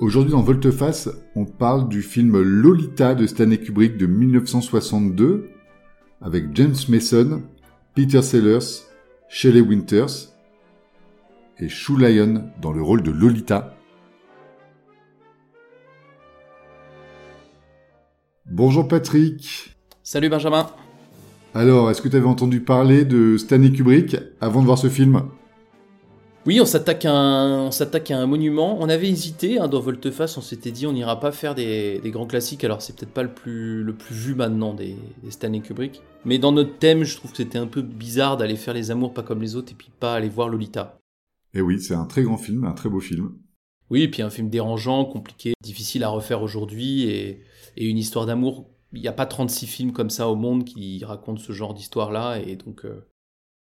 Aujourd'hui dans Volteface, on parle du film Lolita de Stanley Kubrick de 1962 avec James Mason, Peter Sellers, Shelley Winters et Shu Lyon dans le rôle de Lolita. Bonjour Patrick. Salut Benjamin. Alors, est-ce que tu avais entendu parler de Stanley Kubrick avant de voir ce film? Oui, on s'attaque à, un, à un monument. On avait hésité hein, dans Volteface, on s'était dit on n'ira pas faire des, grands classiques, alors c'est peut-être pas le plus, le plus vu maintenant des, Stanley Kubrick. Mais dans notre thème, je trouve que c'était un peu bizarre d'aller faire les amours pas comme les autres et puis pas aller voir Lolita. Et eh oui, c'est un très grand film, un très beau film. Oui, et puis un film dérangeant, compliqué, difficile à refaire aujourd'hui et, une histoire d'amour. Il n'y a pas 36 films comme ça au monde qui racontent ce genre d'histoire-là et donc euh,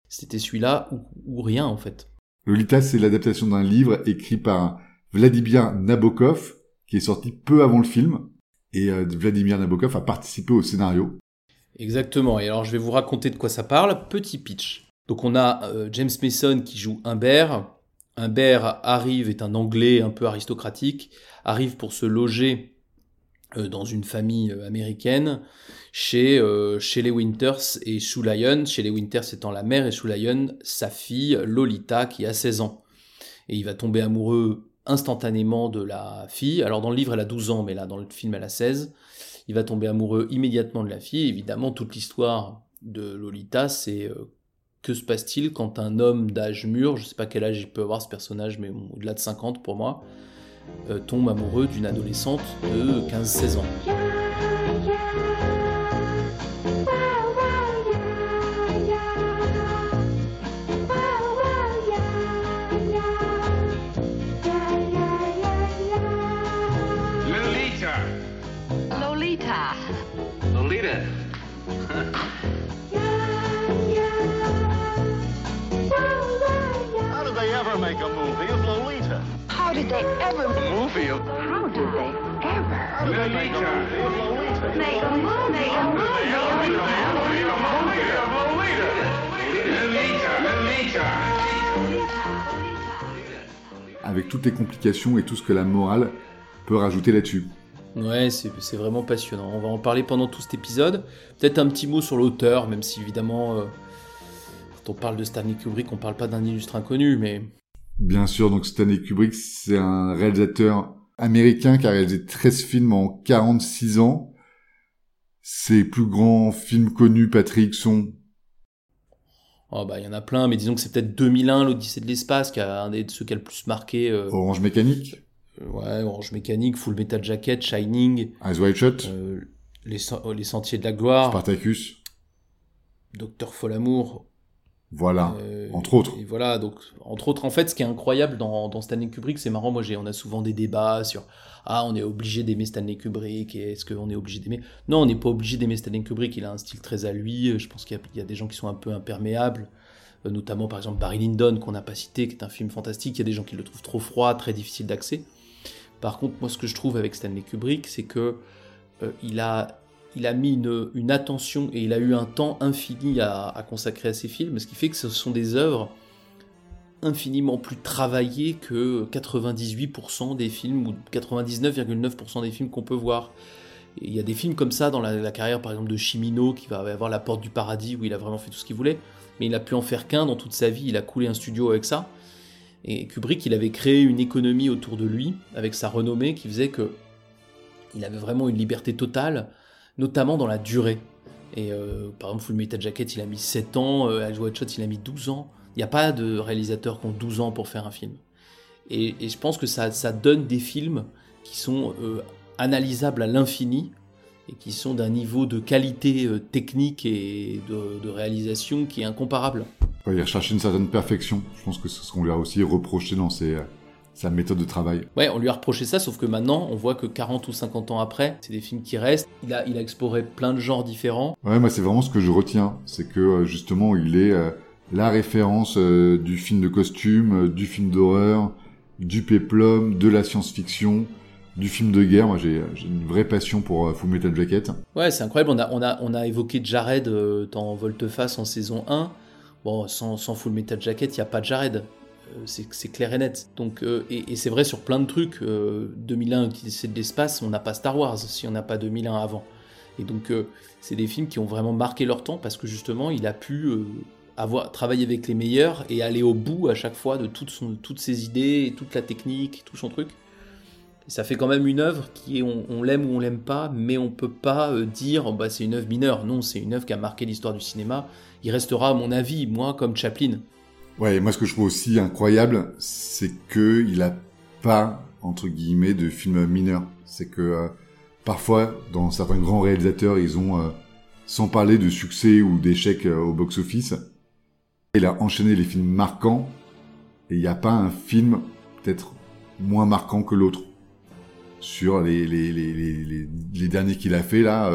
c'était celui-là ou rien en fait. Lolita, c'est l'adaptation d'un livre écrit par Vladimir Nabokov, qui est sorti peu avant le film. Et euh, Vladimir Nabokov a participé au scénario. Exactement. Et alors, je vais vous raconter de quoi ça parle. Petit pitch. Donc, on a euh, James Mason qui joue Humbert. Humbert arrive, est un Anglais un peu aristocratique, arrive pour se loger dans une famille américaine chez, euh, chez les Winters et Sue Lyon, chez les Winters étant la mère et Sue Lyon, sa fille Lolita qui a 16 ans. Et il va tomber amoureux instantanément de la fille. Alors dans le livre elle a 12 ans, mais là dans le film elle a 16. Il va tomber amoureux immédiatement de la fille. évidemment toute l'histoire de Lolita c'est euh, que se passe-t-il quand un homme d'âge mûr, je sais pas quel âge il peut avoir ce personnage, mais au-delà de 50 pour moi, euh, tombe amoureux d'une adolescente de 15-16 ans. Avec toutes les complications et tout ce que la morale peut rajouter là-dessus. Ouais, c'est vraiment passionnant. On va en parler pendant tout cet épisode. Peut-être un petit mot sur l'auteur, même si évidemment, euh, quand on parle de Stanley Kubrick, on parle pas d'un illustre inconnu, mais... Bien sûr, donc Stanley Kubrick, c'est un réalisateur américain qui a réalisé 13 films en 46 ans. Ses plus grands films connus, Patrick, sont... Oh bah il y en a plein, mais disons que c'est peut-être 2001, l'Odyssée de l'espace, qui a un des ceux qui a le plus marqué. Euh, Orange Mécanique euh, Ouais, Orange Mécanique, Full Metal Jacket, Shining. Eyes Wide Shut euh, les, les, Sentiers de la Gloire. Spartacus. Docteur Folamour. Voilà, euh, entre autres. Et voilà, donc entre autres, en fait, ce qui est incroyable dans, dans Stanley Kubrick, c'est marrant. Moi, j'ai, on a souvent des débats sur ah, on est obligé d'aimer Stanley Kubrick. Et est-ce qu'on est obligé d'aimer? Non, on n'est pas obligé d'aimer Stanley Kubrick. Il a un style très à lui. Je pense qu'il y, a, des gens qui sont un peu imperméables, euh, notamment par exemple Barry Lyndon qu'on n'a pas cité, qui est un film fantastique. Il y a des gens qui le trouvent trop froid, très difficile d'accès. Par contre, moi, ce que je trouve avec Stanley Kubrick, c'est que euh, il a il a mis une, attention et il a eu un temps infini à, consacrer à ses films, ce qui fait que ce sont des œuvres infiniment plus travaillées que 98% des films ou 99,9% des films qu'on peut voir. il y a des films comme ça dans la, carrière par exemple de Chimino qui va avoir La Porte du Paradis où il a vraiment fait tout ce qu'il voulait, mais il n'a pu en faire qu'un dans toute sa vie, il a coulé un studio avec ça. Et Kubrick, il avait créé une économie autour de lui avec sa renommée qui faisait que il avait vraiment une liberté totale notamment dans la durée. Et euh, par exemple, Full Metal Jacket, il a mis 7 ans, euh, Eyes Shot, il a mis 12 ans. Il n'y a pas de réalisateurs qui ont 12 ans pour faire un film. Et, je pense que ça, donne des films qui sont euh, analysables à l'infini et qui sont d'un niveau de qualité euh, technique et de, réalisation qui est incomparable. il recherche une certaine perfection. Je pense que c'est ce qu'on lui a aussi reproché dans ses, sa méthode de travail. Ouais, on lui a reproché ça, sauf que maintenant, on voit que 40 ou 50 ans après, c'est des films qui restent. Il a, il a exploré plein de genres différents. Ouais, moi, c'est vraiment ce que je retiens. C'est que, euh, justement, il est euh, la référence euh, du film de costume, du film d'horreur, du péplum, de la science-fiction, du film de guerre. Moi, j'ai une vraie passion pour Full Metal Jacket. Ouais, c'est incroyable. On a, on, a, on a évoqué Jared dans Volteface en saison 1. Bon, sans, sans Full Metal Jacket, il n'y a pas de Jared. Euh, c'est clair et net. Donc, euh, et, c'est vrai sur plein de trucs. 2001, euh, c'est de l'espace, on n'a pas Star Wars si on n'a pas 2001 avant. Et donc, c'est des films qui ont vraiment marqué leur temps parce que justement, il a pu avoir travailler avec les meilleurs et aller au bout à chaque fois de toutes ses idées, toute la technique, tout son truc. Et ça fait quand même une œuvre qui est, on, l'aime ou on l'aime pas, mais on peut pas dire bah, c'est une œuvre mineure. Non, c'est une œuvre qui a marqué l'histoire du cinéma. Il restera, à mon avis, moi, comme Chaplin. Ouais, moi ce que je trouve aussi incroyable, c'est que il a pas entre guillemets de films mineurs. C'est que euh, parfois, dans certains grands réalisateurs, ils ont, euh, sans parler de succès ou d'échecs euh, au box-office, il a enchaîné les films marquants et il n'y a pas un film peut-être moins marquant que l'autre sur les les, les, les, les derniers qu'il a fait là.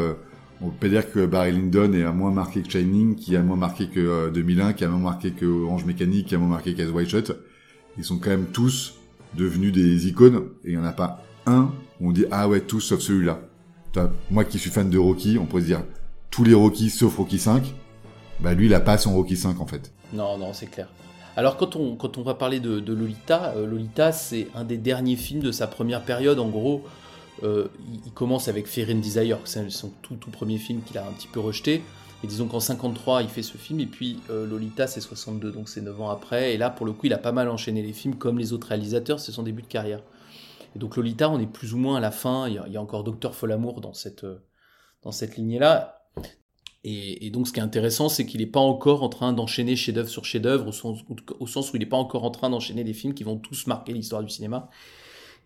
On peut dire que Barry Lyndon est moins marqué que Shining, qui a moins marqué que 2001, euh, qui a moins marqué que Orange Mécanique, qui a moins marqué qu'As White Shot. Ils sont quand même tous devenus des icônes, et il n'y en a pas un où on dit ah ouais tous sauf celui-là. Moi qui suis fan de Rocky, on pourrait se dire tous les Rocky sauf Rocky 5. Bah lui il a pas son Rocky 5 en fait. Non non c'est clair. Alors quand on, quand on va parler de, Lolita, euh, Lolita c'est un des derniers films de sa première période en gros. Euh, il, commence avec Fear and Desire, c'est son tout, tout premier film qu'il a un petit peu rejeté. Et disons qu'en 53, il fait ce film, et puis euh, Lolita, c'est 62, donc c'est 9 ans après. Et là, pour le coup, il a pas mal enchaîné les films, comme les autres réalisateurs, c'est son début de carrière. Et donc Lolita, on est plus ou moins à la fin, il y a, encore Docteur Folamour dans cette, euh, dans cette lignée-là. Et, donc ce qui est intéressant, c'est qu'il n'est pas encore en train d'enchaîner chef-d'œuvre sur chef-d'œuvre, au sens, au sens où il n'est pas encore en train d'enchaîner des films qui vont tous marquer l'histoire du cinéma.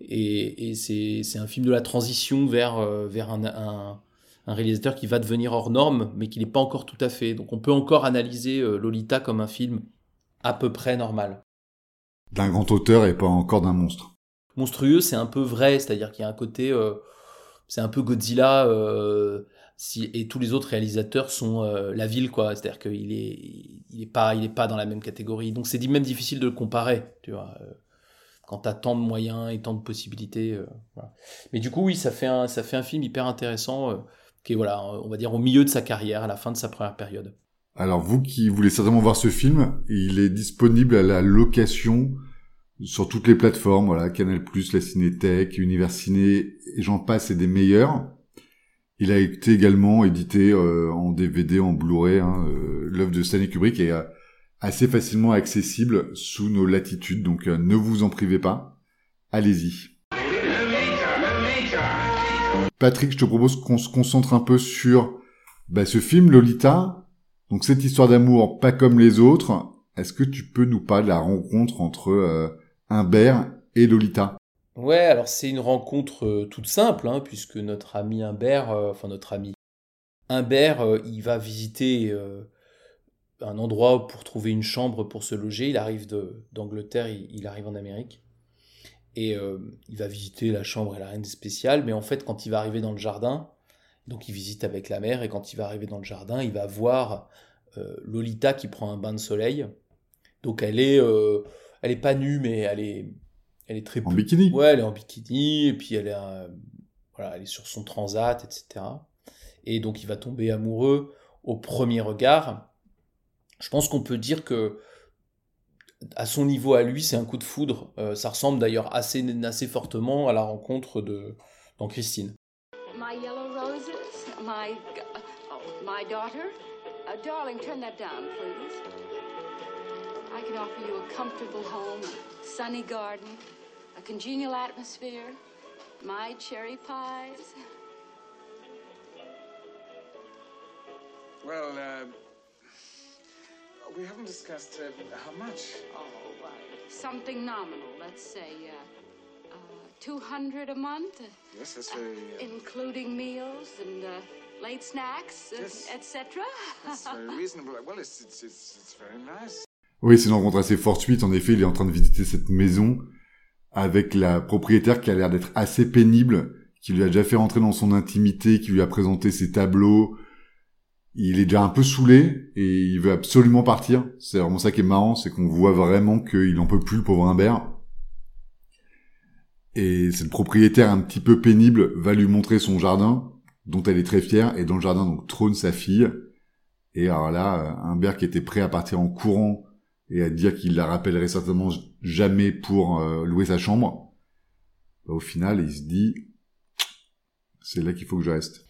Et, c'est un film de la transition vers, euh, vers un, réalisateur qui va devenir hors norme, mais qui n'est pas encore tout à fait. Donc on peut encore analyser euh, Lolita comme un film à peu près normal. D'un grand auteur et pas encore d'un monstre. Monstrueux, c'est un peu vrai, c'est-à-dire qu'il y a un côté, euh, c'est un peu Godzilla, si, et tous les autres réalisateurs sont la ville, quoi. C'est-à-dire qu'il est, il est pas, il est pas dans la même catégorie. Donc c'est même difficile de le comparer, tu vois quand tu as tant de moyens et tant de possibilités. Euh, Mais du coup, oui, ça fait un, ça fait un film hyper intéressant, euh, qui est, voilà, on va dire, au milieu de sa carrière, à la fin de sa première période. Alors, vous qui voulez certainement voir ce film, il est disponible à la location sur toutes les plateformes, voilà, Canal+, la Cinétech, Univers Ciné, et j'en passe, et des meilleurs. Il a été également édité euh, en DVD, en Blu-ray, hein, l'œuvre de Stanley Kubrick, et assez facilement accessible sous nos latitudes, donc euh, ne vous en privez pas. Allez-y. Patrick, je te propose qu'on se concentre un peu sur bah, ce film Lolita. Donc cette histoire d'amour pas comme les autres. Est-ce que tu peux nous parler de la rencontre entre euh, Humbert et Lolita? Ouais, alors c'est une rencontre euh, toute simple, hein, puisque notre ami Humbert, enfin notre ami Humbert, il va visiter un endroit pour trouver une chambre pour se loger. Il arrive d'Angleterre, il, arrive en Amérique. Et euh, il va visiter la chambre, elle n'a rien de spécial, mais en fait, quand il va arriver dans le jardin, donc il visite avec la mère, et quand il va arriver dans le jardin, il va voir euh, Lolita qui prend un bain de soleil. Donc elle est, euh, elle est pas nue, mais elle est, elle est très en bikini. Ouais, elle est en bikini, et puis elle est, voilà, elle est sur son transat, etc. Et donc il va tomber amoureux au premier regard je pense qu'on peut dire que à son niveau à lui, c'est un coup de foudre. Euh, ça ressemble d'ailleurs assez, assez fortement à la rencontre de dans Christine. My yellow roses, my oh, my daughter, uh, darling, turn that down, please. I can offer you a comfortable home, a sunny garden, a congenial atmosphere, my cherry pies. Well, uh... we haven't discussed uh, how much. Oh, uh, something nominal. Let's say uh, uh, 200 a month. Yes, that's very... Uh, including meals and uh, late snacks, yes. etc. That's very reasonable. Well, it's, it's, it's, it's very nice. Oui, c'est une rencontre assez fortuite. En effet, il est en train de visiter cette maison avec la propriétaire qui a l'air d'être assez pénible, qui lui a déjà fait rentrer dans son intimité, qui lui a présenté ses tableaux. Il est déjà un peu saoulé et il veut absolument partir. C'est vraiment ça qui est marrant, c'est qu'on voit vraiment qu'il en peut plus, le pauvre Humbert. Et cette propriétaire un petit peu pénible va lui montrer son jardin, dont elle est très fière, et dans le jardin donc trône sa fille. Et alors là, Humbert qui était prêt à partir en courant et à dire qu'il la rappellerait certainement jamais pour euh, louer sa chambre, bah, au final, il se dit, c'est là qu'il faut que je reste.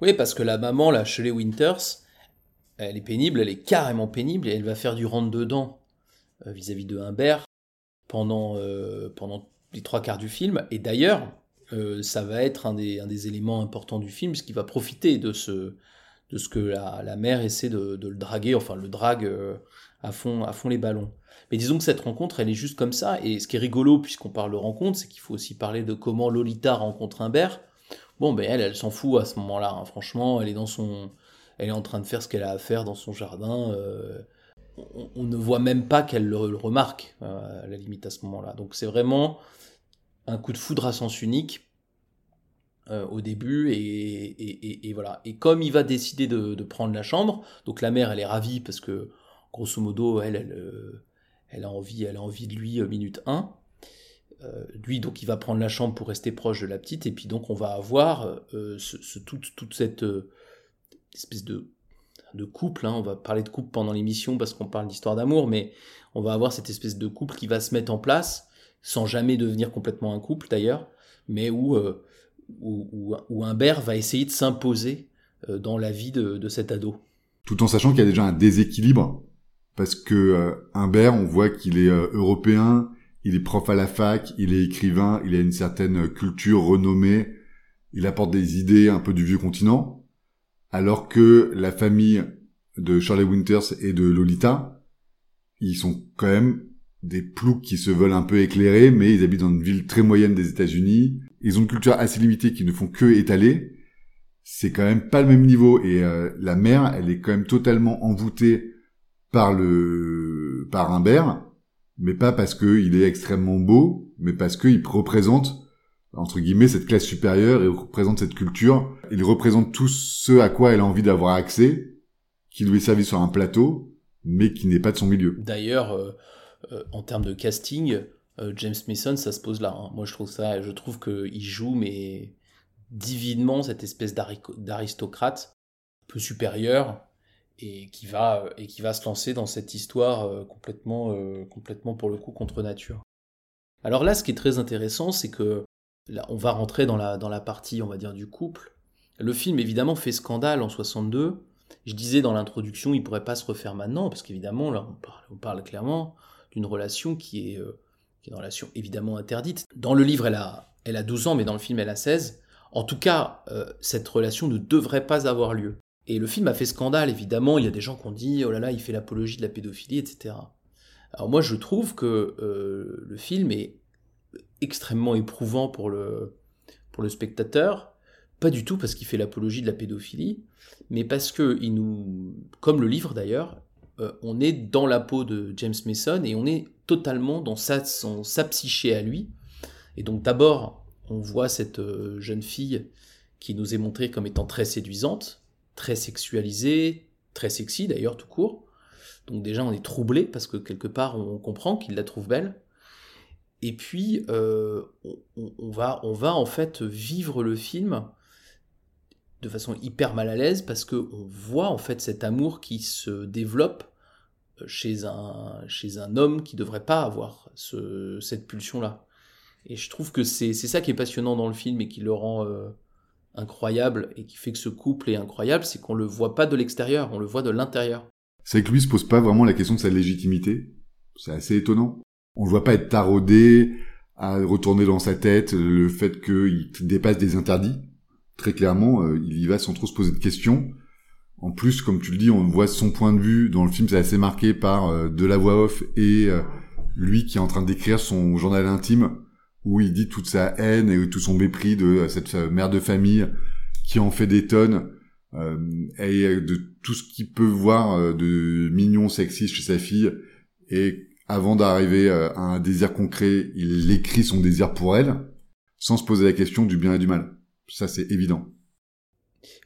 Oui, parce que la maman, là, Shelley Winters, elle est pénible, elle est carrément pénible, et elle va faire du rentre-dedans euh, vis-à-vis de Humbert pendant, euh, pendant les trois quarts du film. Et d'ailleurs, ça va être un des, éléments importants du film, puisqu'il va profiter de ce, de ce que la, la mère essaie de, de, le draguer, enfin le drague à fond, à fond les ballons. Mais disons que cette rencontre, elle est juste comme ça. Et ce qui est rigolo, puisqu'on parle de rencontre, c'est qu'il faut aussi parler de comment Lolita rencontre Humbert. Bon, ben elle, elle s'en fout à ce moment-là. Hein. Franchement, elle est dans son, elle est en train de faire ce qu'elle a à faire dans son jardin. Euh, on, ne voit même pas qu'elle le, remarque euh, à la limite à ce moment-là. Donc c'est vraiment un coup de foudre à sens unique euh, au début et, et, voilà. Et comme il va décider de, prendre la chambre, donc la mère elle est ravie parce que grosso modo, elle, elle, elle, a, envie, elle a envie de lui minute 1. Euh, lui, donc, il va prendre la chambre pour rester proche de la petite, et puis donc, on va avoir ce, toute, cette espèce de, couple. Hein. on va parler de couple pendant l'émission parce qu'on parle d'histoire d'amour, mais on va avoir cette espèce de couple qui va se mettre en place, sans jamais devenir complètement un couple d'ailleurs, mais où, où, où, Humbert va essayer de s'imposer dans la vie de, de cet ado. Tout en sachant qu'il y a déjà un déséquilibre parce que euh, Humbert, on voit qu'il est euh, européen, il est prof à la fac, il est écrivain, il a une certaine culture renommée, il apporte des idées un peu du vieux continent, alors que la famille de Charlie Winters et de Lolita, ils sont quand même des ploucs qui se veulent un peu éclairés, mais ils habitent dans une ville très moyenne des États-Unis. Ils ont une culture assez limitée qui ne font que étaler. C'est quand même pas le même niveau et euh, la mère, elle est quand même totalement envoûtée par le par Humbert, mais pas parce qu'il est extrêmement beau, mais parce qu'il représente entre guillemets cette classe supérieure et représente cette culture. Il représente tout ce à quoi elle a envie d'avoir accès, qui lui est servi sur un plateau, mais qui n'est pas de son milieu. D'ailleurs, euh, euh, en termes de casting, euh, James Mason, ça se pose là. Hein. Moi, je trouve ça, je trouve qu'il joue mais divinement cette espèce d'aristocrate peu supérieur et qui va et qui va se lancer dans cette histoire euh, complètement euh, complètement pour le coup contre nature. Alors là, ce qui est très intéressant, c'est que on va rentrer dans la dans la partie, on va dire, du couple. Le film évidemment fait scandale en 62. Je disais dans l'introduction, il pourrait pas se refaire maintenant parce qu'évidemment là, on parle, on parle clairement d'une relation qui est euh, qui est une relation évidemment interdite. Dans le livre, elle a elle a 12 ans, mais dans le film, elle a 16. En tout cas, cette relation ne devrait pas avoir lieu. Et le film a fait scandale, évidemment. Il y a des gens qui ont dit oh là là, il fait l'apologie de la pédophilie, etc. Alors moi, je trouve que euh, le film est extrêmement éprouvant pour le, pour le spectateur. Pas du tout parce qu'il fait l'apologie de la pédophilie, mais parce que il nous, comme le livre d'ailleurs, euh, on est dans la peau de James Mason et on est totalement dans sa, sa psyché à lui. Et donc d'abord, on voit cette euh, jeune fille qui nous est montrée comme étant très séduisante, très sexualisé, très sexy d'ailleurs tout court. Donc déjà on est troublé parce que quelque part on comprend qu'il la trouve belle. Et puis euh, on, va, en fait vivre le film de façon hyper mal à l'aise parce que on voit en fait cet amour qui se développe chez un, chez un homme qui devrait pas avoir ce, cette pulsion là. Et je trouve que c'est ça qui est passionnant dans le film et qui le rend euh, incroyable et qui fait que ce couple est incroyable, c'est qu'on le voit pas de l'extérieur, on le voit de l'intérieur. C'est que lui se pose pas vraiment la question de sa légitimité. C'est assez étonnant. On le voit pas être taraudé, à retourner dans sa tête le fait qu'il dépasse des interdits. Très clairement, euh, il y va sans trop se poser de questions. En plus, comme tu le dis, on voit son point de vue dans le film, c'est assez marqué par euh, de la voix off et euh, lui qui est en train d'écrire son journal intime où il dit toute sa haine et tout son mépris de cette mère de famille qui en fait des tonnes euh, et de tout ce qu'il peut voir euh, de mignon, sexy chez sa fille et avant d'arriver euh, à un désir concret, il écrit son désir pour elle, sans se poser la question du bien et du mal. Ça, c'est évident.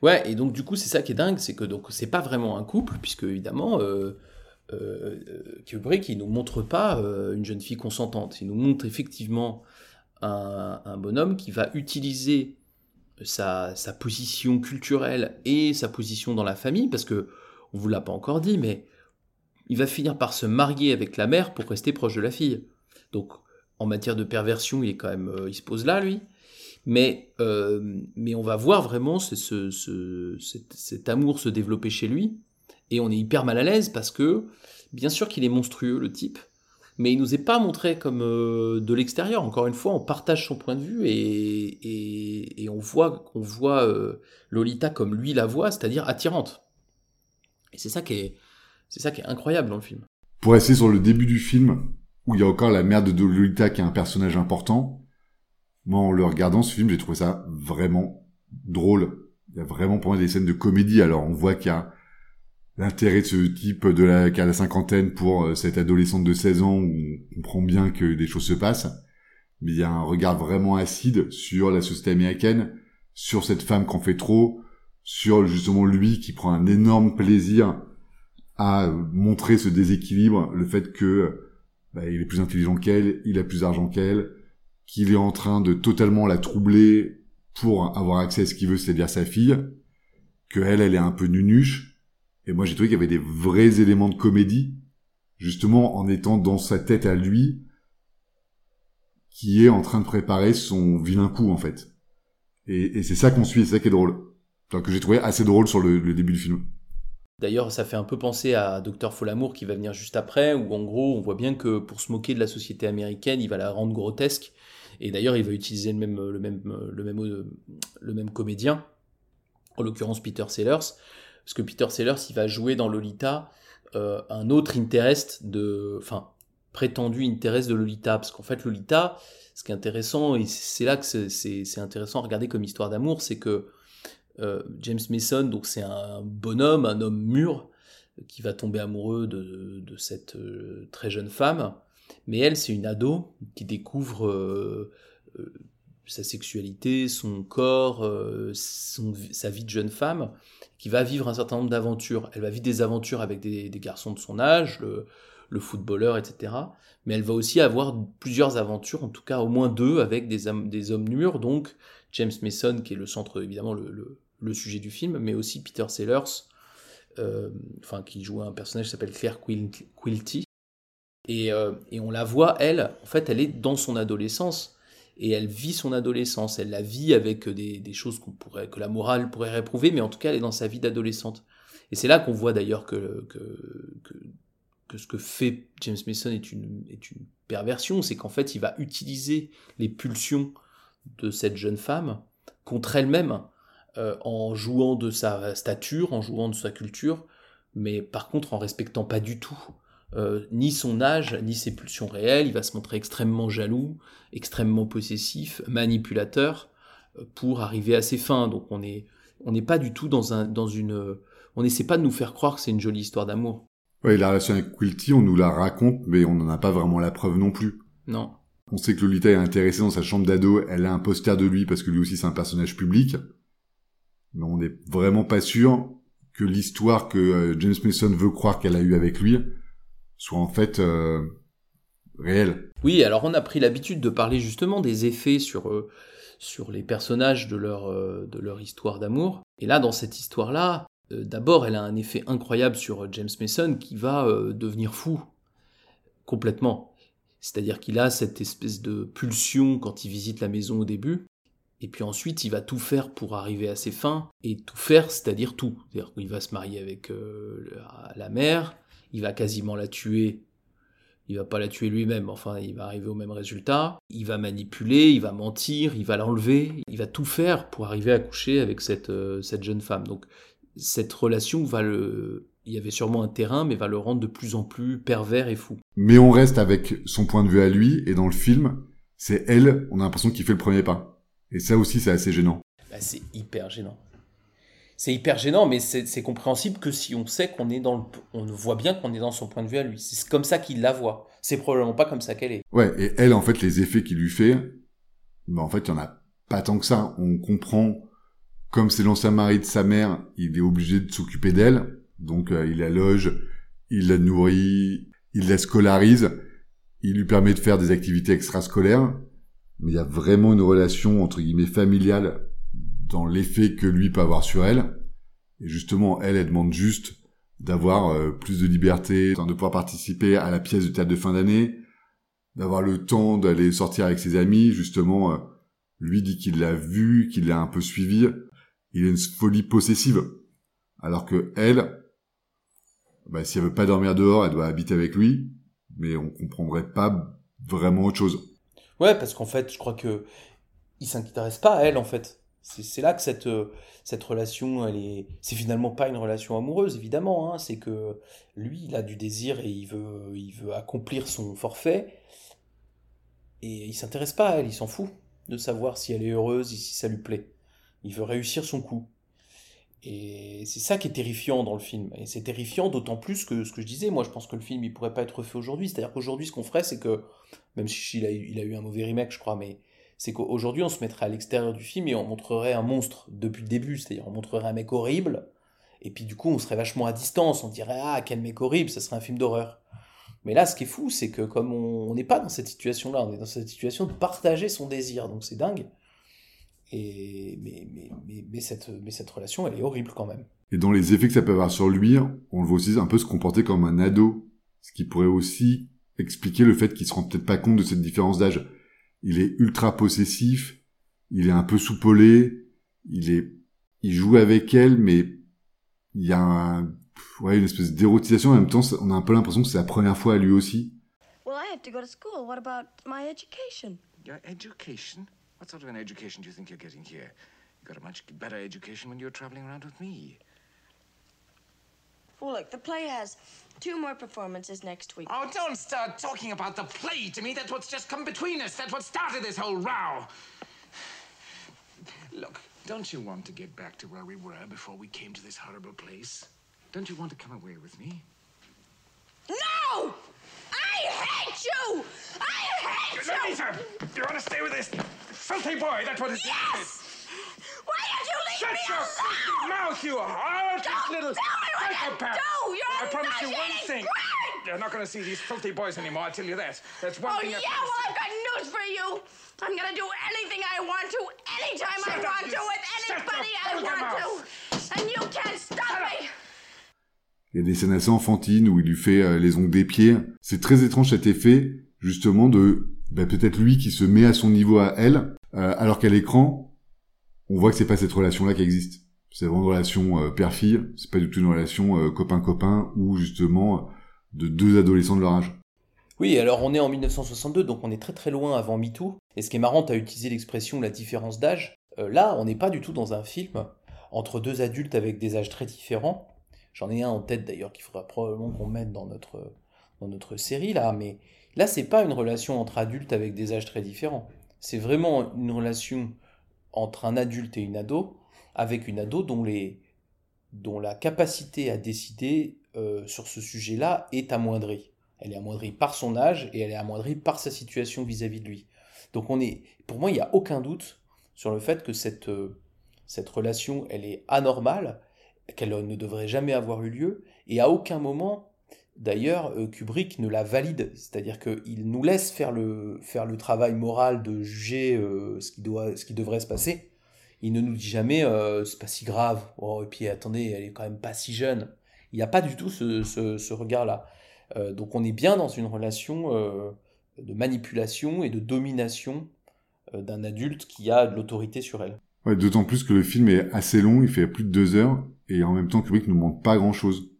Ouais, et donc du coup, c'est ça qui est dingue, c'est que donc c'est pas vraiment un couple, puisque évidemment, euh, euh, Kubrick, il nous montre pas euh, une jeune fille consentante, il nous montre effectivement un, bonhomme qui va utiliser sa, position culturelle et sa position dans la famille, parce que on vous l'a pas encore dit, mais il va finir par se marier avec la mère pour rester proche de la fille. Donc, en matière de perversion, il est quand même, euh, il se pose là, lui. Mais, euh, mais on va voir vraiment ce, cet, amour se développer chez lui. Et on est hyper mal à l'aise parce que, bien sûr qu'il est monstrueux, le type, mais il nous est pas montré comme euh, de l'extérieur. Encore une fois, on partage son point de vue et, on voit voit Lolita comme lui la voit, c'est-à-dire attirante. Et c'est ça qui est, c'est ça qui est incroyable dans le film. Pour rester sur le début du film, où il y a encore la mère de Lolita qui est un personnage important, moi en le regardant ce film, j'ai trouvé ça vraiment drôle. Il y a vraiment pour moi des scènes de comédie. Alors on voit qu'il y a l'intérêt de ce type de la, qui a la cinquantaine pour euh, cette adolescente de 16 ans où on comprend bien que des choses se passent. Mais il y a un regard vraiment acide sur la société américaine, sur cette femme qu'on fait trop, sur justement lui qui prend un énorme plaisir à montrer ce déséquilibre, le fait que bah, il est plus intelligent qu'elle, il a plus d'argent qu'elle, qu'il est en train de totalement la troubler pour avoir accès à ce qu'il veut, c'est-à-dire sa fille, que elle, elle est un peu nunuche. Et moi, j'ai trouvé qu'il y avait des vrais éléments de comédie, justement en étant dans sa tête à lui, qui est en train de préparer son vilain coup, en fait. Et, c'est ça qu'on suit, c'est ça qui est drôle. que j'ai trouvé assez drôle sur le début du film. D'ailleurs, ça fait un peu penser à Docteur Folamour qui va venir juste après, où en gros, on voit bien que pour se moquer de la société américaine, il va la rendre grotesque. Et d'ailleurs, il va utiliser le même, le même, le même, le même comédien, en l'occurrence Peter Sellers, parce que Peter Sellers, il va jouer dans Lolita euh, un autre interest de, enfin, prétendu interest de Lolita, parce qu'en fait, Lolita, ce qui est intéressant, et c'est là que c'est intéressant à regarder comme histoire d'amour, c'est que euh, James Mason, donc c'est un bonhomme, un homme mûr, qui va tomber amoureux de, cette euh, très jeune femme. Mais elle, c'est une ado qui découvre sa sexualité, son corps, sa vie de jeune femme, qui va vivre un certain nombre d'aventures. Elle va vivre des aventures avec des, garçons de son âge, le, footballeur, etc. Mais elle va aussi avoir plusieurs aventures, en tout cas au moins deux, avec des, des hommes mûrs, donc James Mason, qui est le centre, évidemment, le, sujet du film, mais aussi Peter Sellers, euh, enfin, qui joue un personnage qui s'appelle Claire Quilty. Euh, et, on la voit, elle, en fait, elle est dans son adolescence. Et elle vit son adolescence. Elle la vit avec des, choses pourrait, que la morale pourrait réprouver, mais en tout cas, elle est dans sa vie d'adolescente. Et c'est là qu'on voit d'ailleurs que, ce que fait James Mason est une, est une perversion. C'est qu'en fait, il va utiliser les pulsions de cette jeune femme contre elle-même euh, en jouant de sa stature, en jouant de sa culture, mais par contre en respectant pas du tout euh, ni son âge, ni ses pulsions réelles. Il va se montrer extrêmement jaloux, extrêmement possessif, manipulateur, euh, pour arriver à ses fins. Donc on est on n'est pas du tout dans un dans une on n'essaie pas de nous faire croire que c'est une jolie histoire d'amour. Oui, la relation avec Quilty, on nous la raconte, mais on n'en a pas vraiment la preuve non plus. Non. On sait que Lolita est intéressée dans sa chambre d'ado, elle a un poster de lui parce que lui aussi c'est un personnage public mais on n'est vraiment pas sûr que l'histoire que euh, James Mason veut croire qu'elle a eue avec lui soit en fait euh. Oui, alors on a pris l'habitude de parler justement des effets sur, euh, sur les personnages de leur, de leur histoire d'amour. Et là, dans cette histoire-là, d'abord, elle a un effet incroyable sur James Mason qui va devenir fou complètement. C'est-à-dire qu'il a cette espèce de pulsion quand il visite la maison au début, et puis ensuite, il va tout faire pour arriver à ses fins. Et tout faire, c'est-à-dire tout. C'est-à-dire qu'il va se marier avec euh, la mère, il va quasiment la tuer. Il va pas la tuer lui-même, enfin, il va arriver au même résultat. Il va manipuler, il va mentir, il va l'enlever. Il va tout faire pour arriver à coucher avec cette, euh, cette jeune femme. Donc, cette relation va le. Il y avait sûrement un terrain, mais va le rendre de plus en plus pervers et fou. Mais on reste avec son point de vue à lui, et dans le film, c'est elle, on a l'impression qu'il fait le premier pas. Et ça aussi, c'est assez gênant. Bah, c'est hyper gênant. C'est hyper gênant, mais c'est compréhensible que si on sait qu'on est dans le, on voit bien qu'on est dans son point de vue à lui. C'est comme ça qu'il la voit. C'est probablement pas comme ça qu'elle est. Ouais, et elle, en fait, les effets qu'il lui fait, ben, en fait, il y en a pas tant que ça. On comprend, comme c'est l'ancien mari de sa mère, il est obligé de s'occuper d'elle. Donc, euh, il la loge, il la nourrit, il la scolarise, il lui permet de faire des activités extrascolaires. Mais il y a vraiment une relation, entre guillemets, familiale dans l'effet que lui peut avoir sur elle. Et justement, elle, elle demande juste d'avoir euh, plus de liberté, de pouvoir participer à la pièce de théâtre de fin d'année, d'avoir le temps d'aller sortir avec ses amis. Justement, euh, lui dit qu'il l'a vu, qu'il l'a un peu suivi. Il a une folie possessive. Alors que elle, bah, si elle veut pas dormir dehors, elle doit habiter avec lui. Mais on comprendrait pas vraiment autre chose. Ouais, parce qu'en fait, je crois que il s'intéresse pas à elle, en fait. C'est là que cette, euh, cette relation, elle est, c'est finalement pas une relation amoureuse, évidemment. Hein. c'est que lui, il a du désir et il veut, il veut accomplir son forfait. Et il s'intéresse pas à elle, il s'en fout de savoir si elle est heureuse et si ça lui plaît. Il veut réussir son coup. Et c'est ça qui est terrifiant dans le film. Et c'est terrifiant d'autant plus que ce que je disais, moi je pense que le film il pourrait pas être fait aujourd'hui. C'est-à-dire qu'aujourd'hui ce qu'on ferait c'est que, même si il a, il a eu un mauvais remake je crois, mais c'est qu'aujourd'hui on se mettrait à l'extérieur du film et on montrerait un monstre depuis le début, c'est-à-dire on montrerait un mec horrible, et puis du coup on serait vachement à distance, on dirait ah quel mec horrible, ça serait un film d'horreur. Mais là ce qui est fou c'est que comme on n'est pas dans cette situation-là, on est dans cette situation de partager son désir, donc c'est dingue. Et mais, cette, relation elle est horrible quand même. Et dans les effets que ça peut avoir sur lui, on le voit aussi un peu se comporter comme un ado, ce qui pourrait aussi expliquer le fait qu'il se rend peut-être pas compte de cette différence d'âge il est ultra possessif, il est un peu soupolé, il est, il joue avec elle, mais il y a un, ouais, une espèce d'érotisation. En même temps, on a un peu l'impression que c'est la première fois à lui aussi. Well, I have to go to school. What about my education? Your education? What sort of an education do you think you're getting here? You got a much better education when you were traveling around with me. Well, look, the play has two more performances next week. Oh, don't start talking about the play to me. That's what's just come between us. That's what started this whole row. Look, don't you want to get back to where we were before we came to this horrible place? Don't you want to come away with me? No! I hate you! I hate you! Lisa, you want to stay with this filthy boy? That's what it's. Yes! Why don't you leave Shut me your alone? mouth, you heartless little tell You're I promise you not one thing. bread! You're not going to see these filthy boys anymore, I'll tell you that. That's one Oh, thing yeah, I well, promise I've got news for you. I'm gonna do anything I want to, anytime I up, want to, with anybody I want to. And you can't stop me! Il y a des scènes assez enfantines où il lui fait euh, les ongles des pieds. C'est très étrange cet effet, justement, de bah, peut-être lui qui se met à son niveau à elle, euh, alors qu'à l'écran, on voit que c'est pas cette relation-là qui existe. C'est vraiment une relation euh, père-fille, c'est pas du tout une relation euh, copain-copain ou justement euh, de deux adolescents de leur âge. Oui, alors on est en 1962, donc on est très très loin avant MeToo. Et ce qui est marrant, tu as utilisé l'expression la différence d'âge. Là, on n'est pas du tout dans un film entre deux adultes avec des âges très différents. J'en ai un en tête d'ailleurs qu'il faudra probablement qu'on mette dans notre, dans notre série là, mais là, c'est pas une relation entre adultes avec des âges très différents. C'est vraiment une relation entre un adulte et une ado, avec une ado dont, la capacité à décider euh, sur ce sujet-là est amoindrie. Elle est amoindrie par son âge et elle est amoindrie par sa situation vis-à-vis de lui. Donc pour moi, il n'y a aucun doute sur le fait que cette, euh, cette relation, elle est anormale, qu'elle ne devrait jamais avoir eu lieu, et à aucun moment, d'ailleurs, euh, Kubrick ne la valide. C'est-à-dire qu'il nous laisse faire le, travail moral de juger ce qui devrait se passer. Il ne nous dit jamais, euh, c'est pas si grave, oh, et puis attendez, elle est quand même pas si jeune. Il n'y a pas du tout ce, ce, regard-là. Euh, donc on est bien dans une relation euh, de manipulation et de domination d'un adulte qui a de l'autorité sur elle. D'autant plus que le film est assez long, il fait plus de deux heures, et en même temps Kubrick nous montre pas grand-chose.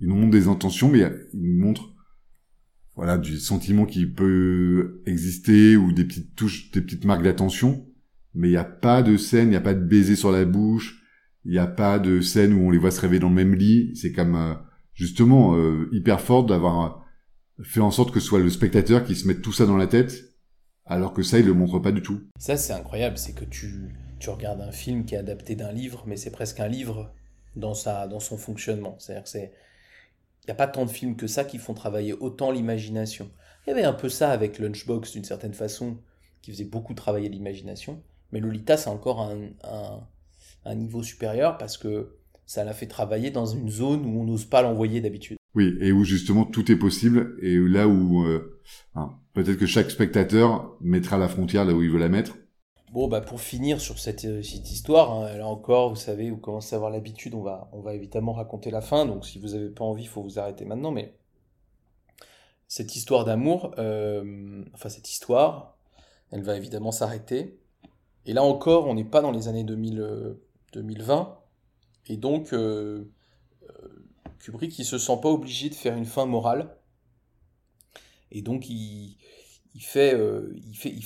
Il nous montre des intentions, mais il nous montre voilà du sentiment qui peut exister ou des petites touches, des petites marques d'attention, mais il n'y a pas de scène, il n'y a pas de baiser sur la bouche, il n'y a pas de scène où on les voit se réveiller dans le même lit. C'est comme euh, justement euh, hyper fort d'avoir euh, fait en sorte que ce soit le spectateur qui se mette tout ça dans la tête, alors que ça il le montre pas du tout. Ça c'est incroyable, c'est que tu, tu regardes un film qui est adapté d'un livre, mais c'est presque un livre dans, sa, dans son fonctionnement. C'est-à-dire que c'est. Il n'y a pas tant de films que ça qui font travailler autant l'imagination. Il y avait un peu ça avec Lunchbox d'une certaine façon, qui faisait beaucoup travailler l'imagination. Mais Lolita, c'est encore un, un, niveau supérieur parce que ça l'a fait travailler dans une zone où on n'ose pas l'envoyer d'habitude. Oui, et où justement tout est possible, et là où euh, hein, peut-être que chaque spectateur mettra la frontière là où il veut la mettre. Bon, bah pour finir sur cette, euh, cette histoire, hein, là encore, vous savez, vous commencez à avoir l'habitude, on va, on va évidemment raconter la fin, donc si vous n'avez pas envie, il faut vous arrêter maintenant, mais cette histoire d'amour, euh, enfin cette histoire, elle va évidemment s'arrêter. Et là encore, on n'est pas dans les années 2000, 2020, et donc Kubrick il se sent pas obligé de faire une fin morale et donc il, fait, euh,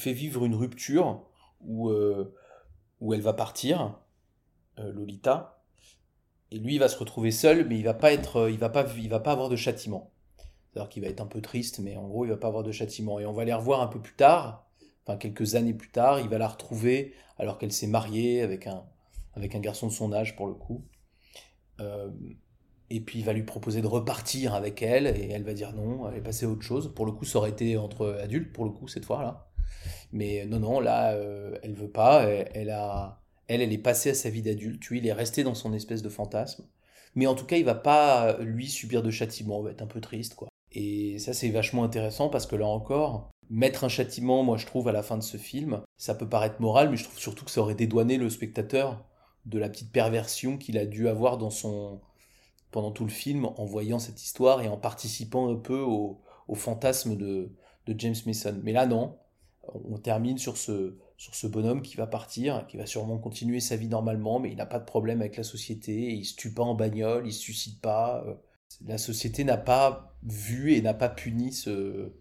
vivre une rupture où, euh, elle va partir, euh, Lolita, et lui il va se retrouver seul, mais il va pas va pas avoir de châtiment. C'est-à-dire qu'il va être un peu triste, mais en gros il va pas avoir de châtiment. Et on va les revoir un peu plus tard, quelques années plus tard, il va la retrouver alors qu'elle s'est mariée avec un, avec un garçon de son âge pour le coup et puis il va lui proposer de repartir avec elle, et elle va dire non, elle est passée à autre chose. Pour le coup, ça aurait été entre adultes, pour le coup, cette fois-là. Mais non, non, là, euh, elle veut pas, elle, a, elle, elle est passée à sa vie d'adulte, lui, il est resté dans son espèce de fantasme. Mais en tout cas, il va pas, lui, subir de châtiment, il va être un peu triste, quoi. Et ça, c'est vachement intéressant parce que là encore, mettre un châtiment, moi, je trouve, à la fin de ce film, ça peut paraître moral, mais je trouve surtout que ça aurait dédouané le spectateur de la petite perversion qu'il a dû avoir dans son, pendant tout le film en voyant cette histoire et en participant un peu au, fantasme de, James Mason. Mais là, non. On termine sur ce, sur ce bonhomme qui va partir, qui va sûrement continuer sa vie normalement, mais il n'a pas de problème avec la société, il se tue pas en bagnole, il se suicide pas. Euh. La société n'a pas vu et n'a pas puni ce,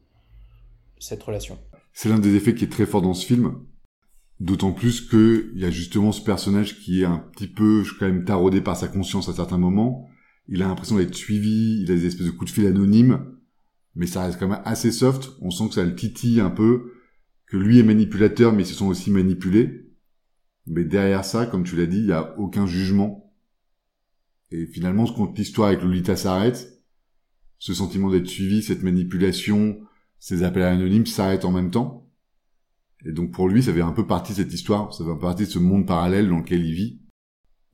cette relation. C'est l'un des effets qui est très fort dans ce film, D'autant plus qu'il y a justement ce personnage qui est un petit peu quand même taraudé par sa conscience à certains moments, il a l'impression d'être suivi, il a des espèces de coups de fil anonymes, mais ça reste quand même assez soft. On sent que ça le titille un peu, que lui est manipulateur, mais ils se sont aussi manipulés. Mais derrière ça, comme tu l'as dit, il n'y a aucun jugement. Et finalement, quand l'histoire avec Lolita s'arrête, ce sentiment d'être suivi, cette manipulation, ces appels anonymes s'arrêtent en même temps. Et donc pour lui, ça fait un peu partie de cette histoire, ça fait partie de ce monde parallèle dans lequel il vit.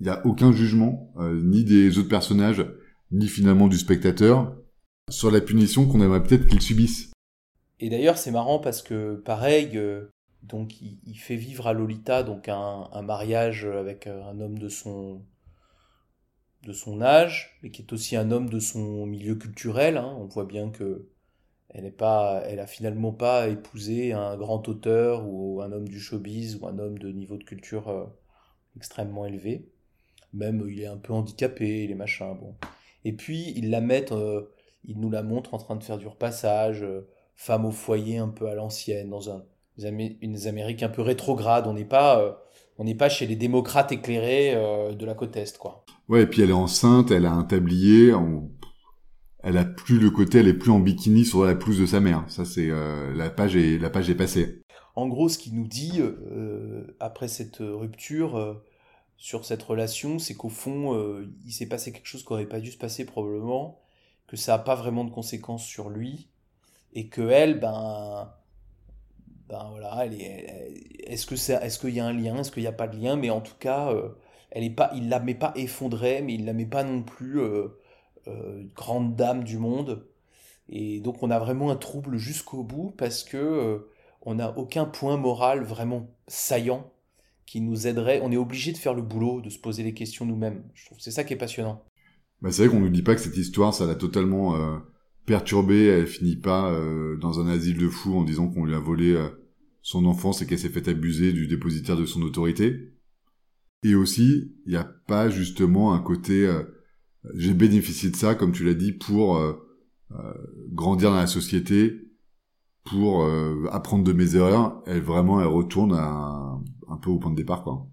Il n'y a aucun jugement, euh, ni des autres personnages, ni finalement du spectateur, sur la punition qu'on aimerait peut-être qu'ils subissent. Et d'ailleurs, c'est marrant parce que, pareil, euh, donc il, fait vivre à Lolita donc un, mariage avec euh, un homme de son de son âge, mais qui est aussi un homme de son milieu culturel. Hein. On voit bien que elle n'est pas, elle a finalement pas épousé un grand auteur ou un homme du showbiz ou un homme de niveau de culture extrêmement élevé. Même il est un peu handicapé, les machins, bon. Et puis ils la mettent, euh, ils nous la montrent en train de faire du repassage, euh, femme au foyer un peu à l'ancienne, dans un, une Amérique un peu rétrograde. On n'est pas, euh, on n'est pas chez les démocrates éclairés de la côte est, quoi. Ouais, et puis elle est enceinte, elle a un tablier, elle a plus le côté, elle est plus en bikini sur la pelouse de sa mère. Ça c'est la page est la page est passée. En gros, ce qu'il nous dit après cette rupture sur cette relation, c'est qu'au fond, euh, il s'est passé quelque chose qui n'aurait pas dû se passer probablement, que ça n'a pas vraiment de conséquences sur lui, et que elle, ben, ben voilà, elle est, est-ce que c'est, est-ce qu'il y a un lien, est-ce qu'il n'y a pas de lien, mais en tout cas, euh, elle est pas, il la met pas effondrée, mais il la met pas non plus euh, grande dame du monde, et donc on a vraiment un trouble jusqu'au bout parce que on n'a aucun point moral vraiment saillant qui nous aiderait. On est obligé de faire le boulot, de se poser les questions nous-mêmes. Je trouve c'est ça qui est passionnant. Bah, c'est vrai qu'on nous dit pas que cette histoire, ça l'a totalement euh, perturbée. Elle finit pas euh, dans un asile de fous en disant qu'on lui a volé euh, son enfance et qu'elle s'est fait abuser du dépositaire de son autorité. Et aussi, il n'y a pas justement un côté j'ai bénéficié de ça, comme tu l'as dit, pour grandir dans la société, pour apprendre de mes erreurs. Elle vraiment, elle retourne un peu au point de départ, quoi.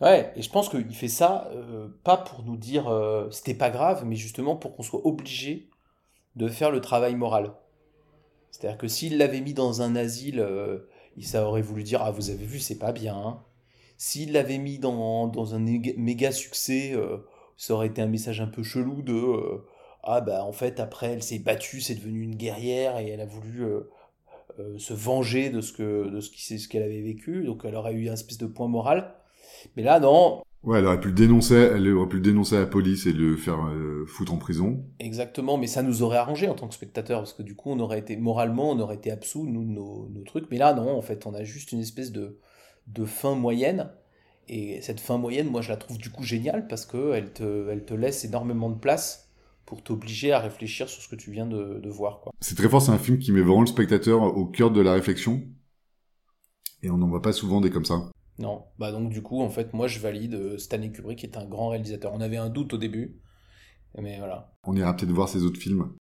Ouais, et je pense qu'il fait ça euh, pas pour nous dire euh, c'était pas grave, mais justement pour qu'on soit obligé de faire le travail moral. C'est-à-dire que s'il l'avait mis dans un asile, euh, ça aurait voulu dire ah vous avez vu c'est pas bien. Hein. S'il l'avait mis dans un méga succès, ça aurait été un message un peu chelou de ah bah en fait après elle s'est battue, c'est devenu une guerrière et elle a voulu se venger de ce que de ce qu'elle avait vécu, donc elle aurait eu un espèce de point moral. Mais là non, Ouais, elle aurait pu le dénoncer, elle aurait pu le dénoncer à la police et le faire euh, foutre en prison. Exactement, mais ça nous aurait arrangé en tant que spectateur, parce que du coup, on aurait été, moralement, on aurait été absous, nous, nos, nos trucs. Mais là, non, en fait, on a juste une espèce de, de fin moyenne. Et cette fin moyenne, moi, je la trouve du coup géniale, parce qu'elle te, elle te laisse énormément de place pour t'obliger à réfléchir sur ce que tu viens de, de voir. C'est très fort, c'est un film qui met vraiment le spectateur au cœur de la réflexion. Et on n'en voit pas souvent des comme ça. Non, bah donc du coup, en fait, moi je valide. Euh, Stanley Kubrick est un grand réalisateur. On avait un doute au début, mais voilà. On ira peut-être voir ses autres films.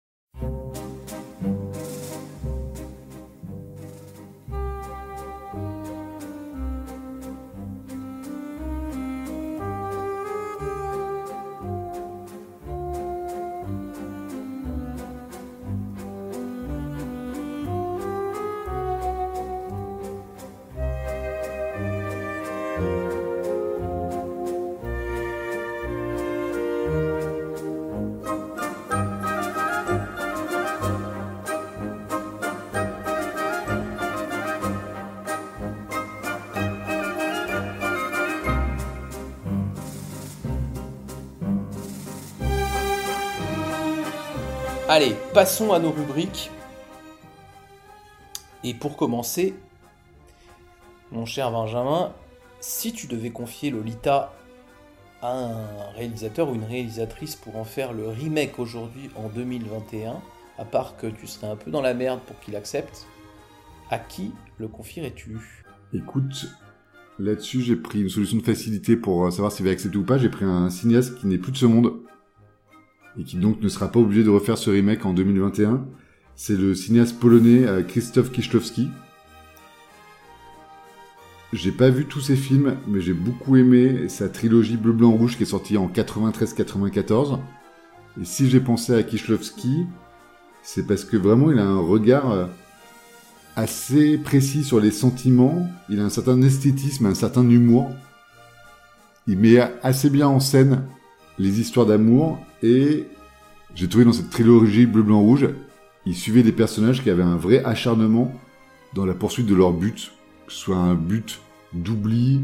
Passons à nos rubriques. Et pour commencer, mon cher Benjamin, si tu devais confier Lolita à un réalisateur ou une réalisatrice pour en faire le remake aujourd'hui en 2021, à part que tu serais un peu dans la merde pour qu'il accepte, à qui le confierais-tu? Écoute, là-dessus j'ai pris une solution de facilité pour savoir s'il va accepter ou pas. J'ai pris un cinéaste qui n'est plus de ce monde et qui donc ne sera pas obligé de refaire ce remake en 2021. C'est le cinéaste polonais euh, Krzysztof Kieślowski. J'ai pas vu tous ses films, mais j'ai beaucoup aimé sa trilogie Bleu, Blanc, Rouge qui est sortie en 93-94. Et si j'ai pensé à Kieślowski, c'est parce que vraiment il a un regard euh, assez précis sur les sentiments, il a un certain esthétisme, un certain humour. Il met assez bien en scène les histoires d'amour et j'ai trouvé dans cette trilogie bleu blanc rouge, il suivait des personnages qui avaient un vrai acharnement dans la poursuite de leur but, que ce soit un but d'oubli,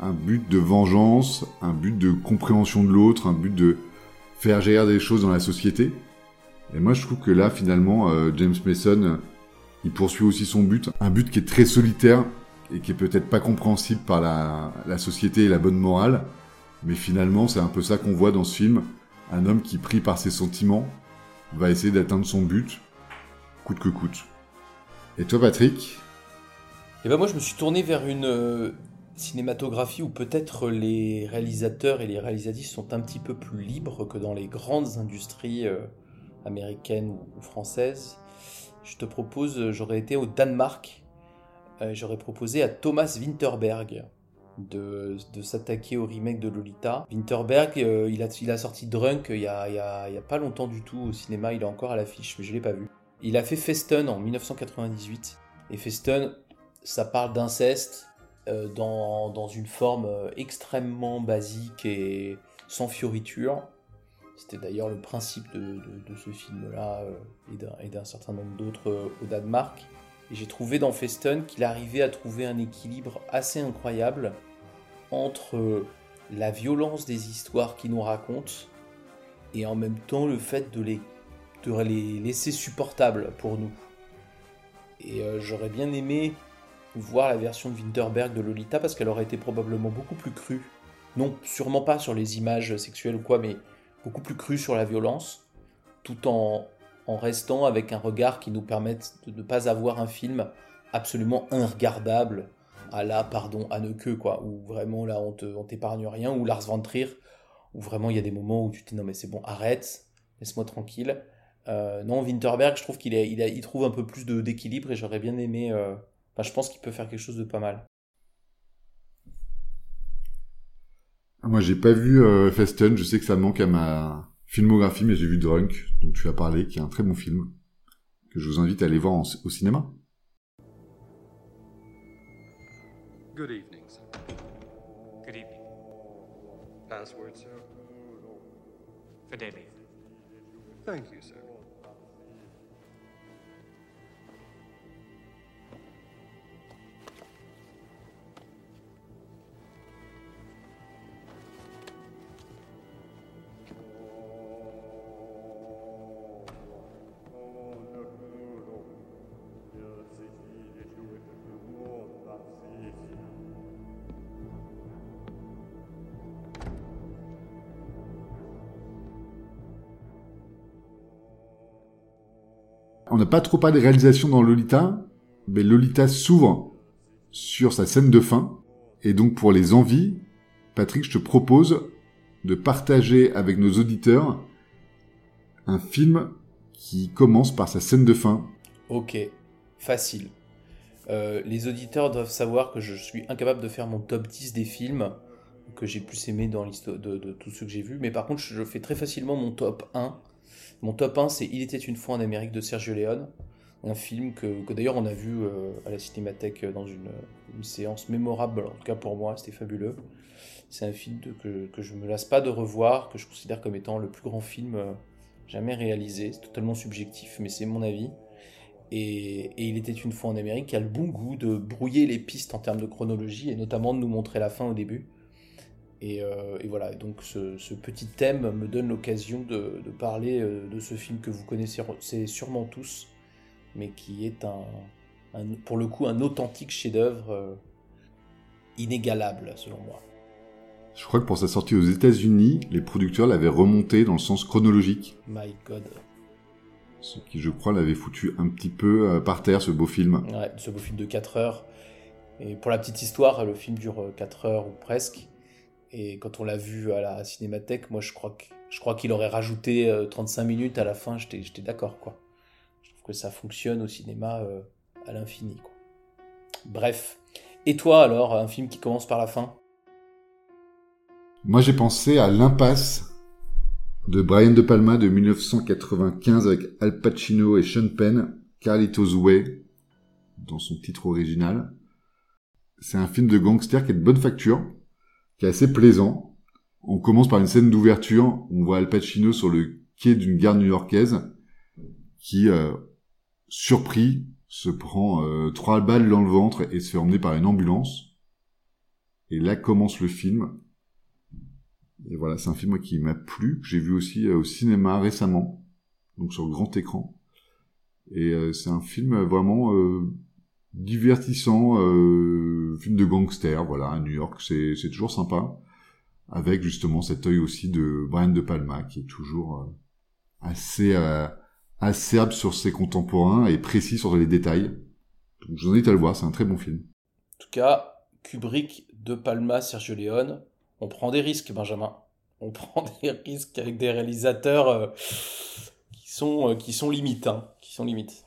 un but de vengeance, un but de compréhension de l'autre, un but de faire gérer des choses dans la société. Et moi je trouve que là finalement euh, James Mason, il poursuit aussi son but, un but qui est très solitaire et qui est peut-être pas compréhensible par la société et la bonne morale, mais finalement, c'est un peu ça qu'on voit dans ce film. Un homme qui, pris par ses sentiments, va essayer d'atteindre son but, coûte que coûte. Et toi, Patrick? Eh ben moi, je me suis tourné vers une euh, cinématographie où peut-être les réalisateurs et les réalisatrices sont un petit peu plus libres que dans les grandes industries euh, américaines ou, françaises. Je te propose, j'aurais été au Danemark, euh, j'aurais proposé à Thomas Winterberg de, s'attaquer au remake de Lolita. Winterberg, euh, il, a, sorti Drunk il y a, y a, pas longtemps du tout au cinéma, il est encore à l'affiche, mais je l'ai pas vu. Il a fait Festen en 1998, et Festen, ça parle d'inceste euh, dans, une forme euh, extrêmement basique et sans fioriture. C'était d'ailleurs le principe de, ce film-là et d'un certain nombre d'autres au Danemark. Et j'ai trouvé dans Festen qu'il arrivait à trouver un équilibre assez incroyable entre la violence des histoires qu'il nous raconte et en même temps le fait de les, de les laisser supportables pour nous. Et euh, j'aurais bien aimé voir la version de Winterberg de Lolita parce qu'elle aurait été probablement beaucoup plus crue. Non, sûrement pas sur les images sexuelles ou quoi, mais beaucoup plus crue sur la violence, tout en, en restant avec un regard qui nous permette de ne pas avoir un film absolument inregardable à la, pardon, à ne que, quoi, où vraiment là on t'épargne rien, ou Lars von où vraiment il y a des moments où tu te dis non mais c'est bon, arrête, laisse-moi tranquille. Euh, non, Winterberg, je trouve qu'il il, il trouve un peu plus d'équilibre et j'aurais bien aimé. Euh, je pense qu'il peut faire quelque chose de pas mal. Moi, j'ai pas vu euh, Festen. Je sais que ça manque à ma filmographie, mais j'ai vu Drunk, dont tu as parlé, qui est un très bon film, que je vous invite à aller voir au cinéma. Good evening, Password, Thank you, sir. On n'a pas trop parlé de réalisation dans Lolita, mais Lolita s'ouvre sur sa scène de fin. Et donc pour les envies, Patrick, je te propose de partager avec nos auditeurs un film qui commence par sa scène de fin. Ok, facile. Euh, les auditeurs doivent savoir que je suis incapable de faire mon top 10 des films que j'ai plus aimé dans l'histoire de, de tous ceux que j'ai vus. Mais par contre, je fais très facilement mon top 1 mon top 1, c'est Il était une fois en Amérique de Sergio Leone. Un film que, d'ailleurs on a vu euh, à la Cinémathèque dans une, séance mémorable, en tout cas pour moi, c'était fabuleux. C'est un film que, que je me lasse pas de revoir, que je considère comme étant le plus grand film euh, jamais réalisé. C'est totalement subjectif, mais c'est mon avis. Et, et, Il était une fois en Amérique qui a le bon goût de brouiller les pistes en termes de chronologie et notamment de nous montrer la fin au début. Euh, et, voilà, donc ce, petit thème me donne l'occasion de, parler euh, de ce film que vous connaissez sûrement tous, mais qui est un, pour le coup un authentique chef-d'œuvre euh, inégalable selon moi. Je crois que pour sa sortie aux États-Unis, les producteurs l'avaient remonté dans le sens chronologique. My God. Ce qui, je crois, l'avait foutu un petit peu par terre, ce beau film. Ouais, ce beau film de 4 heures. Et pour la petite histoire, le film dure 4 heures ou presque. Et quand on l'a vu à la cinémathèque, moi je crois je crois qu'il aurait rajouté 35 euh, minutes à la fin, j'étais d'accord quoi. Je trouve que ça fonctionne au cinéma euh, à l'infini quoi. Bref. Et toi alors, un film qui commence par la fin? Moi j'ai pensé à L'impasse de Brian De Palma de 1995 avec Al Pacino et Sean Penn, Carlitos Way dans son titre original. C'est un film de gangster qui est de bonne facture qui est assez plaisant. On commence par une scène d'ouverture. On voit Al Pacino sur le quai d'une gare new-yorkaise qui, euh, surpris, se prend euh, trois balles dans le ventre et se fait emmener par une ambulance. Et là commence le film. Et voilà, c'est un film qui m'a plu, que j'ai vu aussi euh, au cinéma récemment, donc sur grand écran. Et c'est un film vraiment divertissant euh, film de gangster, voilà, à New York, c'est c'est toujours sympa, avec justement cet œil aussi de Brian de Palma qui est toujours euh, assez euh, acerbe sur ses contemporains et précis sur les détails. Donc je vous invite à le voir, c'est un très bon film. En tout cas, Kubrick, De Palma, Sergio Leone, on prend des risques, Benjamin. On prend des risques avec des réalisateurs euh, qui sont qui sont limites, hein, qui sont limites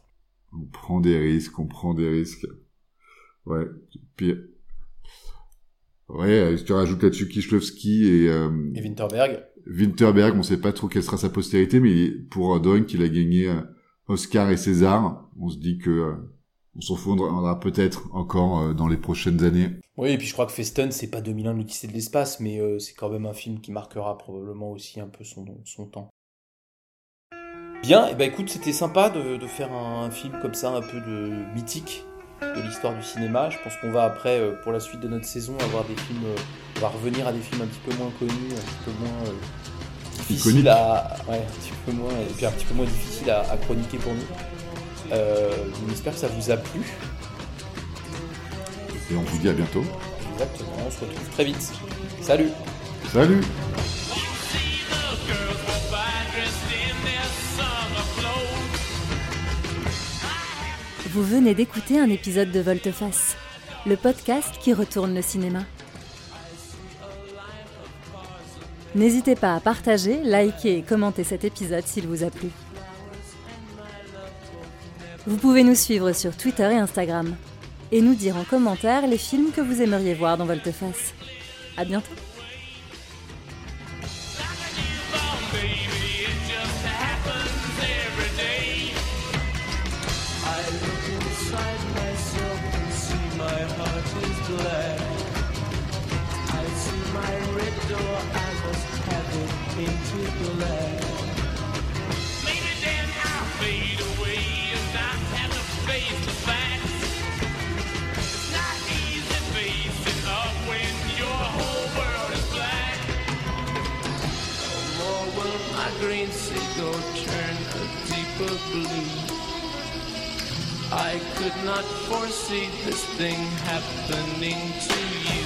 on prend des risques, on prend des risques. Ouais. Puis, ouais, tu rajoutes là-dessus Kieślowski et, euh, et Winterberg. Winterberg, on sait pas trop quelle sera sa postérité, mais pour Doink, il a gagné euh, Oscar et César. On se dit que euh, on s'en fondra peut-être encore euh, dans les prochaines années. Oui, et puis je crois que Festen, c'est pas 2001 l'Odyssée de l'espace, mais c'est quand même un film qui marquera probablement aussi un peu son, son temps. Bien, et bah écoute, c'était sympa de, faire un, film comme ça, un peu de mythique de l'histoire du cinéma. Je pense qu'on va après, euh, pour la suite de notre saison, avoir des films, euh, on va revenir à des films un petit peu moins connus, un petit peu moins euh, difficiles à, ouais, un petit peu moins, et puis un petit peu moins difficile à, chroniquer pour nous. on espère que ça vous a plu. Et on vous dit à bientôt. Exactement, on se retrouve très vite. Salut Salut Vous venez d'écouter un épisode de Volteface, le podcast qui retourne le cinéma. N'hésitez pas à partager, liker et commenter cet épisode s'il vous a plu. Vous pouvez nous suivre sur Twitter et Instagram et nous dire en commentaire les films que vous aimeriez voir dans Volteface. À bientôt! believe. I could not foresee this thing happening to you.